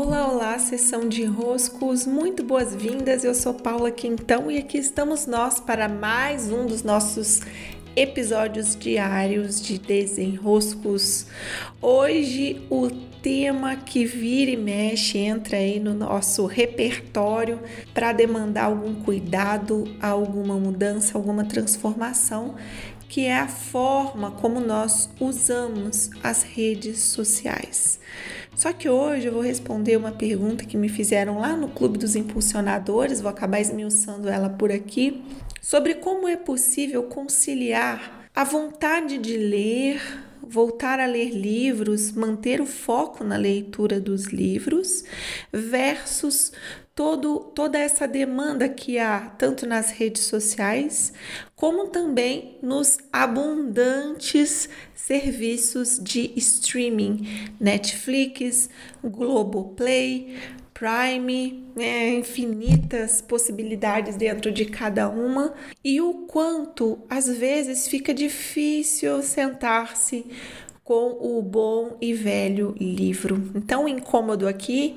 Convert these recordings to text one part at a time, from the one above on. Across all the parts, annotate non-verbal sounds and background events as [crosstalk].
Olá, olá, sessão de enroscos, muito boas-vindas. Eu sou Paula Quintão e aqui estamos nós para mais um dos nossos episódios diários de desenroscos. Hoje o tema que vira e mexe entra aí no nosso repertório para demandar algum cuidado, alguma mudança, alguma transformação, que é a forma como nós usamos as redes sociais. Só que hoje eu vou responder uma pergunta que me fizeram lá no Clube dos Impulsionadores, vou acabar esmiuçando ela por aqui, sobre como é possível conciliar a vontade de ler, voltar a ler livros, manter o foco na leitura dos livros, versus todo, toda essa demanda que há tanto nas redes sociais como também nos abundantes serviços de streaming, Netflix, Globoplay, Prime, né, infinitas possibilidades dentro de cada uma, e o quanto às vezes fica difícil sentar-se com o bom e velho livro. Então, o incômodo aqui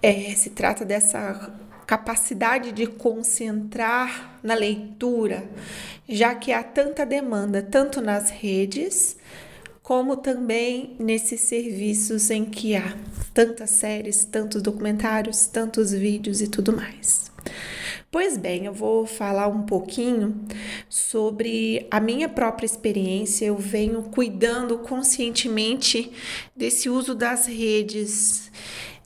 é, se trata dessa capacidade de concentrar na leitura, já que há tanta demanda, tanto nas redes, como também nesses serviços em que há tantas séries, tantos documentários, tantos vídeos e tudo mais. Pois bem, eu vou falar um pouquinho sobre a minha própria experiência. Eu venho cuidando conscientemente desse uso das redes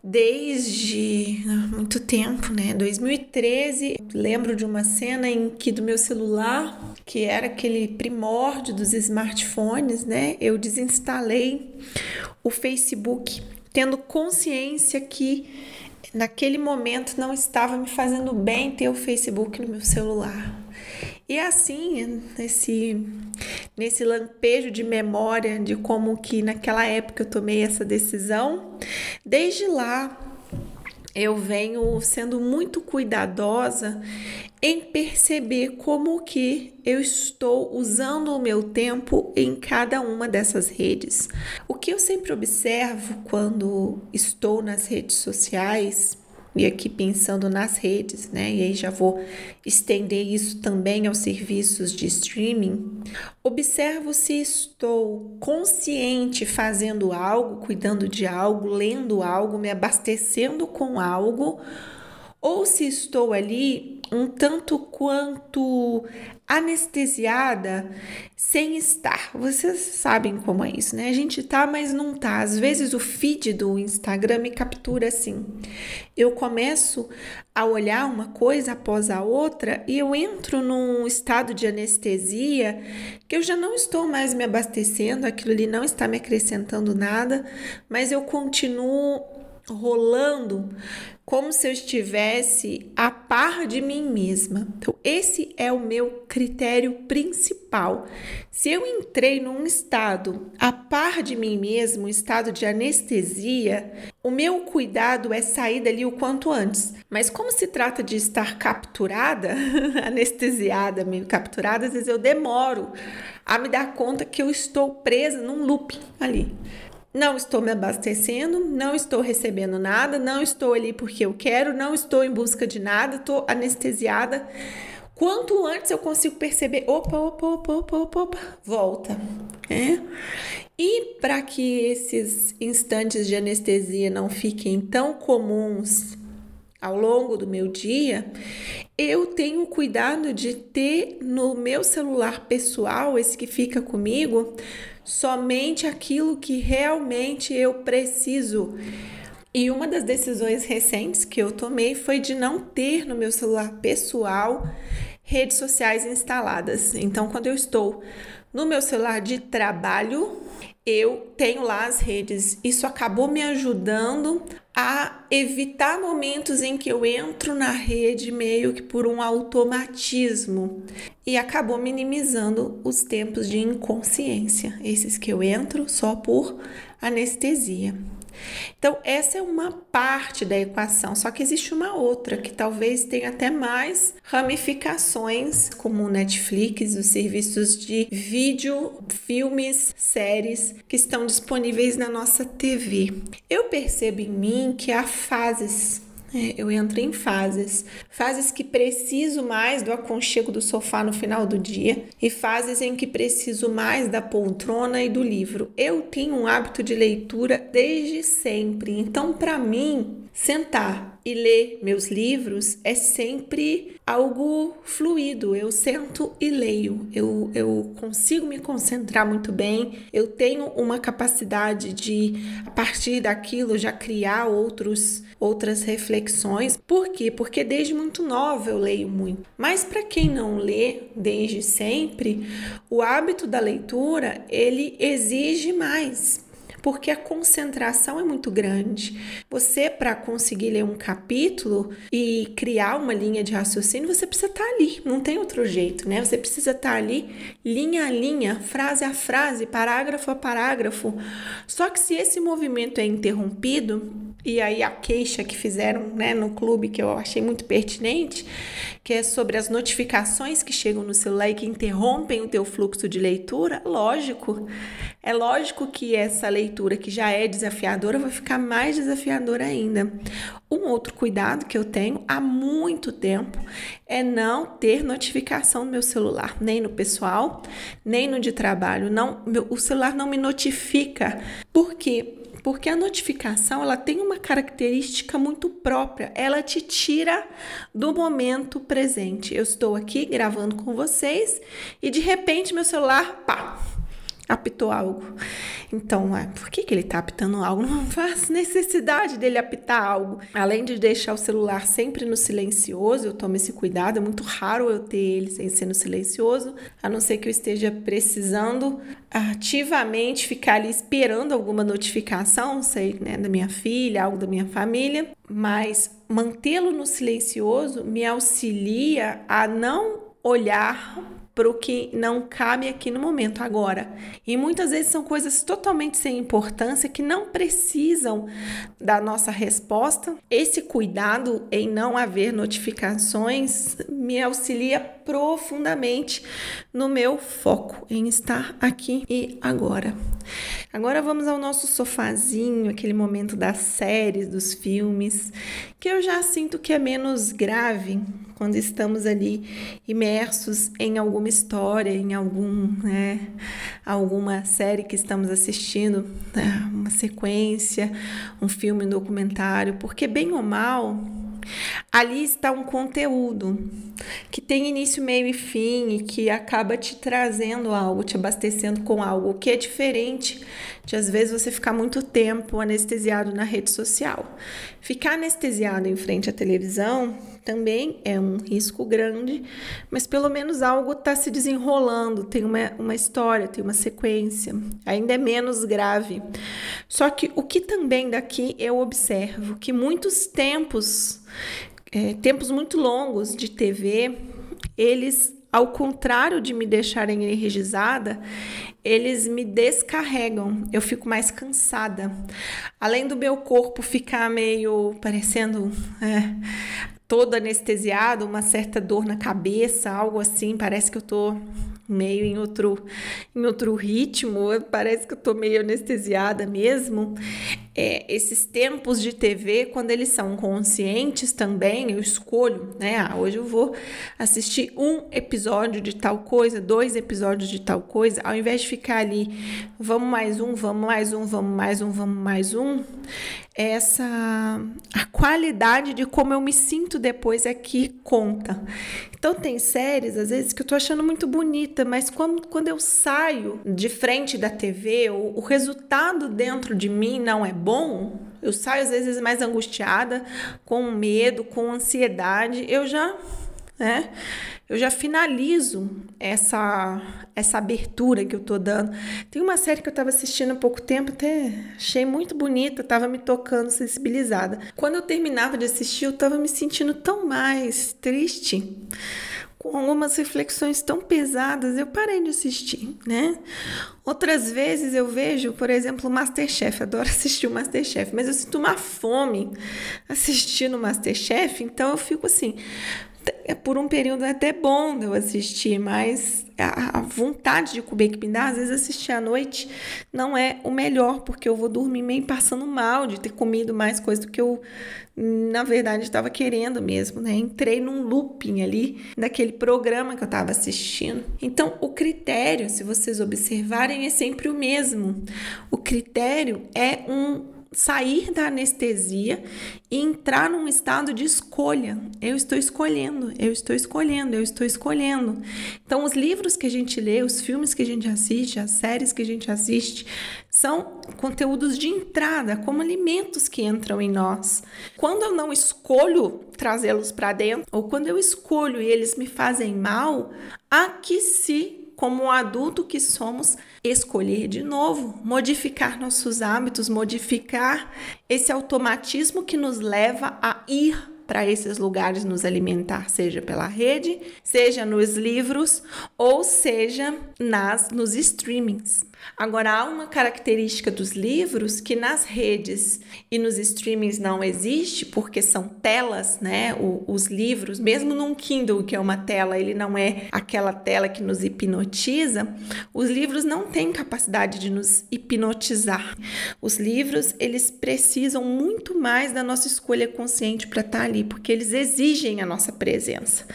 desde muito tempo, né? 2013, lembro de uma cena em que do meu celular, que era aquele primórdio dos smartphones, né? Eu desinstalei o Facebook, tendo consciência que naquele momento não estava me fazendo bem ter o Facebook no meu celular. E assim, nesse, nesse lampejo de memória de como que naquela época eu tomei essa decisão, desde lá eu venho sendo muito cuidadosa em perceber como que eu estou usando o meu tempo em cada uma dessas redes. O que eu sempre observo quando estou nas redes sociais e aqui pensando nas redes, né? E aí já vou estender isso também aos serviços de streaming. Observo se estou consciente fazendo algo, cuidando de algo, lendo algo, me abastecendo com algo, ou se estou ali um tanto quanto anestesiada sem estar. Vocês sabem como é isso, né? A gente tá, mas não tá. Às vezes o feed do Instagram me captura assim. Eu começo a olhar uma coisa após a outra e eu entro num estado de anestesia que eu já não estou mais me abastecendo, aquilo ali não está me acrescentando nada, mas eu continuo rolando como se eu estivesse a par de mim mesma. Então, esse é o meu critério principal. Se eu entrei num estado a par de mim mesmo, um estado de anestesia, o meu cuidado é sair dali o quanto antes. Mas como se trata de estar capturada, [laughs] anestesiada, meio capturada, às vezes eu demoro a me dar conta que eu estou presa num loop ali não estou me abastecendo, não estou recebendo nada, não estou ali porque eu quero, não estou em busca de nada, estou anestesiada. Quanto antes eu consigo perceber, opa, opa, opa, opa, opa, opa volta. É? E para que esses instantes de anestesia não fiquem tão comuns ao longo do meu dia, eu tenho cuidado de ter no meu celular pessoal, esse que fica comigo, somente aquilo que realmente eu preciso. E uma das decisões recentes que eu tomei foi de não ter no meu celular pessoal redes sociais instaladas. Então, quando eu estou no meu celular de trabalho, eu tenho lá as redes. Isso acabou me ajudando a evitar momentos em que eu entro na rede meio que por um automatismo e acabou minimizando os tempos de inconsciência, esses que eu entro só por anestesia. Então, essa é uma parte da equação, só que existe uma outra que talvez tenha até mais ramificações, como o Netflix, os serviços de vídeo, filmes, séries que estão disponíveis na nossa TV. Eu percebo em mim que há fases é, eu entro em fases. Fases que preciso mais do aconchego do sofá no final do dia e fases em que preciso mais da poltrona e do livro. Eu tenho um hábito de leitura desde sempre, então, para mim, sentar e ler meus livros é sempre algo fluido. Eu sento e leio, eu, eu consigo me concentrar muito bem, eu tenho uma capacidade de, a partir daquilo, já criar outros, outras reflexões. Por quê? Porque desde muito nova eu leio muito. Mas para quem não lê desde sempre, o hábito da leitura ele exige mais porque a concentração é muito grande. Você, para conseguir ler um capítulo e criar uma linha de raciocínio, você precisa estar tá ali, não tem outro jeito, né? Você precisa estar tá ali, linha a linha, frase a frase, parágrafo a parágrafo. Só que se esse movimento é interrompido, e aí a queixa que fizeram né, no clube, que eu achei muito pertinente, que é sobre as notificações que chegam no celular e que interrompem o teu fluxo de leitura, lógico, é lógico que essa leitura que já é desafiadora vai ficar mais desafiadora ainda. Um outro cuidado que eu tenho há muito tempo é não ter notificação no meu celular, nem no pessoal, nem no de trabalho. Não, meu, o celular não me notifica. Por quê? Porque a notificação ela tem uma característica muito própria. Ela te tira do momento presente. Eu estou aqui gravando com vocês e de repente meu celular, pá, apitou algo. Então, é, por que, que ele tá apitando algo? [laughs] Não faz necessidade dele apitar algo. Além de deixar o celular sempre no silencioso, eu tomo esse cuidado, é muito raro eu ter ele sem ser no silencioso, a não ser que eu esteja precisando ativamente ficar ali esperando alguma notificação, sei, né, da minha filha, algo da minha família, mas mantê-lo no silencioso me auxilia a não olhar para o que não cabe aqui no momento, agora. E muitas vezes são coisas totalmente sem importância que não precisam da nossa resposta. Esse cuidado em não haver notificações me auxilia profundamente no meu foco em estar aqui e agora. Agora vamos ao nosso sofazinho, aquele momento das séries, dos filmes, que eu já sinto que é menos grave quando estamos ali imersos em alguma história, em algum, né, alguma série que estamos assistindo, né, uma sequência, um filme, um documentário, porque bem ou mal, Ali está um conteúdo que tem início, meio e fim e que acaba te trazendo algo, te abastecendo com algo, o que é diferente de às vezes você ficar muito tempo anestesiado na rede social. Ficar anestesiado em frente à televisão também é um risco grande, mas pelo menos algo está se desenrolando, tem uma, uma história, tem uma sequência, ainda é menos grave. Só que o que também daqui eu observo que muitos tempos, é, tempos muito longos de TV, eles ao contrário de me deixarem energizada, eles me descarregam, eu fico mais cansada. Além do meu corpo ficar meio parecendo é, todo anestesiado, uma certa dor na cabeça, algo assim, parece que eu tô meio em outro, em outro ritmo, parece que eu tô meio anestesiada mesmo. É, esses tempos de TV, quando eles são conscientes também, eu escolho, né? Ah, hoje eu vou assistir um episódio de tal coisa, dois episódios de tal coisa, ao invés de ficar ali, vamos mais um, vamos mais um, vamos mais um, vamos mais um, essa a qualidade de como eu me sinto depois é que conta. Então tem séries às vezes que eu tô achando muito bonita, mas quando, quando eu saio de frente da TV, o, o resultado dentro de mim não é bom. Eu saio às vezes mais angustiada, com medo, com ansiedade. Eu já né? Eu já finalizo essa essa abertura que eu tô dando. Tem uma série que eu tava assistindo há pouco tempo, até achei muito bonita, tava me tocando, sensibilizada. Quando eu terminava de assistir, eu tava me sentindo tão mais triste com algumas reflexões tão pesadas, eu parei de assistir, né? Outras vezes eu vejo, por exemplo, Masterchef, adoro [laughs] assistir o Masterchef, mas eu sinto uma fome assistindo o Masterchef, então eu fico assim, por um período é até bom eu assistir, mas a, vontade de comer que me dá, às vezes assistir à noite não é o melhor, porque eu vou dormir meio passando mal de ter comido mais coisa do que eu, na verdade, estava querendo mesmo, né? Entrei num looping ali daquele programa que eu estava assistindo. Então, o critério, se vocês observarem, é sempre o mesmo. O critério é um sair da anestesia e entrar num estado de escolha. Eu estou escolhendo, eu estou escolhendo, eu estou escolhendo. Então, os livros que a gente lê, os filmes que a gente assiste, as séries que a gente assiste, são conteúdos de entrada, como alimentos que entram em nós. Quando eu não escolho trazê-los para dentro, ou quando eu escolho e eles me fazem mal, aqui se como um adulto que somos, escolher de novo, modificar nossos hábitos, modificar esse automatismo que nos leva a ir para esses lugares nos alimentar, seja pela rede, seja nos livros ou seja nas nos streamings. Agora há uma característica dos livros que nas redes e nos streamings não existe, porque são telas, né? O, os livros, mesmo num Kindle, que é uma tela, ele não é aquela tela que nos hipnotiza. Os livros não têm capacidade de nos hipnotizar. Os livros, eles precisam muito mais da nossa escolha consciente para estar tá ali, porque eles exigem a nossa presença.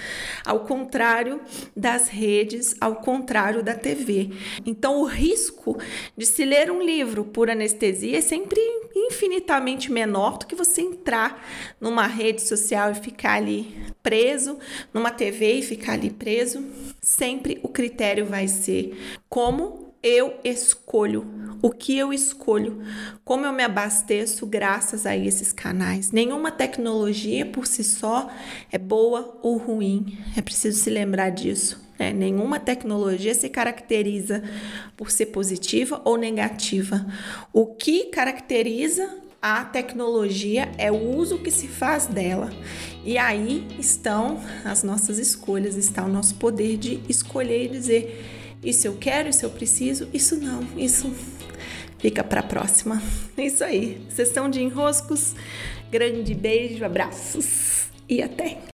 Ao contrário das redes, ao contrário da TV. Então, o risco de se ler um livro por anestesia é sempre infinitamente menor do que você entrar numa rede social e ficar ali preso, numa TV e ficar ali preso. Sempre o critério vai ser como eu escolho, o que eu escolho, como eu me abasteço graças a esses canais. Nenhuma tecnologia por si só é boa ou ruim, é preciso se lembrar disso. Né? Nenhuma tecnologia se caracteriza por ser positiva ou negativa. O que caracteriza a tecnologia é o uso que se faz dela. E aí estão as nossas escolhas, está o nosso poder de escolher e dizer isso eu quero, isso eu preciso, isso não, isso fica para a próxima. É [laughs] isso aí. Sessão de enroscos. Grande beijo, abraços e até!